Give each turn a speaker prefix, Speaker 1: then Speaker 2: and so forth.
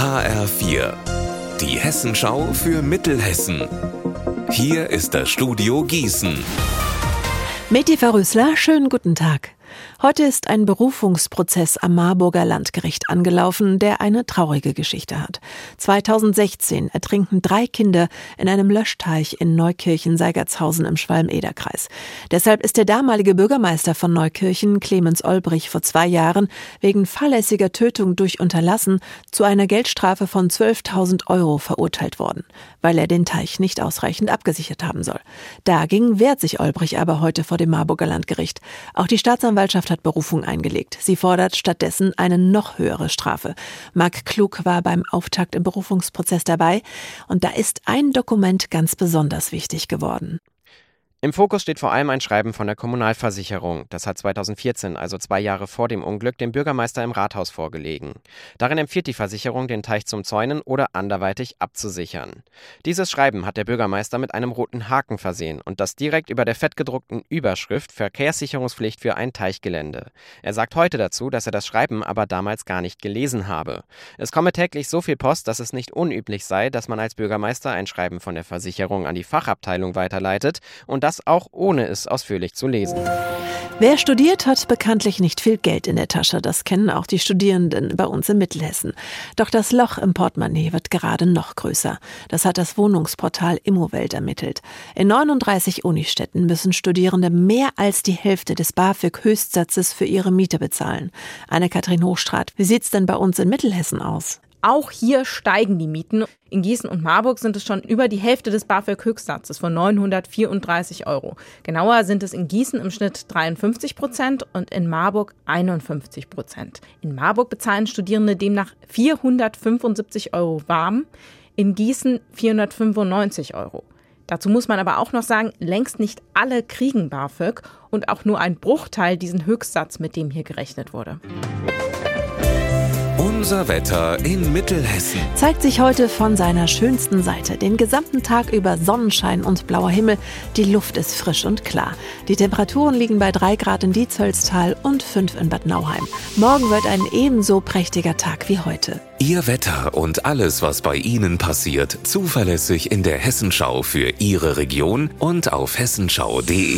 Speaker 1: HR4, die Hessenschau für Mittelhessen. Hier ist das Studio Gießen.
Speaker 2: Meti Verrüßler, schönen guten Tag. Heute ist ein Berufungsprozess am Marburger Landgericht angelaufen, der eine traurige Geschichte hat. 2016 ertrinken drei Kinder in einem Löschteich in Neukirchen-Seigertshausen im Schwalm-Eder-Kreis. Deshalb ist der damalige Bürgermeister von Neukirchen, Clemens Olbrich, vor zwei Jahren wegen fahrlässiger Tötung durch Unterlassen zu einer Geldstrafe von 12.000 Euro verurteilt worden, weil er den Teich nicht ausreichend abgesichert haben soll. Dagegen wehrt sich Olbrich aber heute vor dem Marburger Landgericht. Auch die Staatsanwaltschaft hat Berufung eingelegt. Sie fordert stattdessen eine noch höhere Strafe. Marc Klug war beim Auftakt im Berufungsprozess dabei und da ist ein Dokument ganz besonders wichtig geworden.
Speaker 3: Im Fokus steht vor allem ein Schreiben von der Kommunalversicherung. Das hat 2014, also zwei Jahre vor dem Unglück, dem Bürgermeister im Rathaus vorgelegen. Darin empfiehlt die Versicherung, den Teich zum Zäunen oder anderweitig abzusichern. Dieses Schreiben hat der Bürgermeister mit einem roten Haken versehen und das direkt über der fettgedruckten Überschrift Verkehrssicherungspflicht für ein Teichgelände. Er sagt heute dazu, dass er das Schreiben aber damals gar nicht gelesen habe. Es komme täglich so viel Post, dass es nicht unüblich sei, dass man als Bürgermeister ein Schreiben von der Versicherung an die Fachabteilung weiterleitet und das auch ohne es ausführlich zu lesen.
Speaker 2: Wer studiert, hat bekanntlich nicht viel Geld in der Tasche. Das kennen auch die Studierenden bei uns in Mittelhessen. Doch das Loch im Portemonnaie wird gerade noch größer. Das hat das Wohnungsportal Immowelt ermittelt. In 39 Unistädten müssen Studierende mehr als die Hälfte des BAföG-Höchstsatzes für ihre Miete bezahlen. Anne-Kathrin Hochstrat, wie sieht's denn bei uns in Mittelhessen aus?
Speaker 4: Auch hier steigen die Mieten. In Gießen und Marburg sind es schon über die Hälfte des BAföG-Höchstsatzes von 934 Euro. Genauer sind es in Gießen im Schnitt 53 Prozent und in Marburg 51 Prozent. In Marburg bezahlen Studierende demnach 475 Euro warm, in Gießen 495 Euro. Dazu muss man aber auch noch sagen, längst nicht alle kriegen BAföG und auch nur ein Bruchteil diesen Höchstsatz, mit dem hier gerechnet wurde.
Speaker 1: Unser Wetter in Mittelhessen.
Speaker 2: Zeigt sich heute von seiner schönsten Seite. Den gesamten Tag über Sonnenschein und blauer Himmel. Die Luft ist frisch und klar. Die Temperaturen liegen bei 3 Grad in Dietzölstal und 5 in Bad Nauheim. Morgen wird ein ebenso prächtiger Tag wie heute.
Speaker 1: Ihr Wetter und alles, was bei Ihnen passiert, zuverlässig in der Hessenschau für Ihre Region und auf hessenschau.de.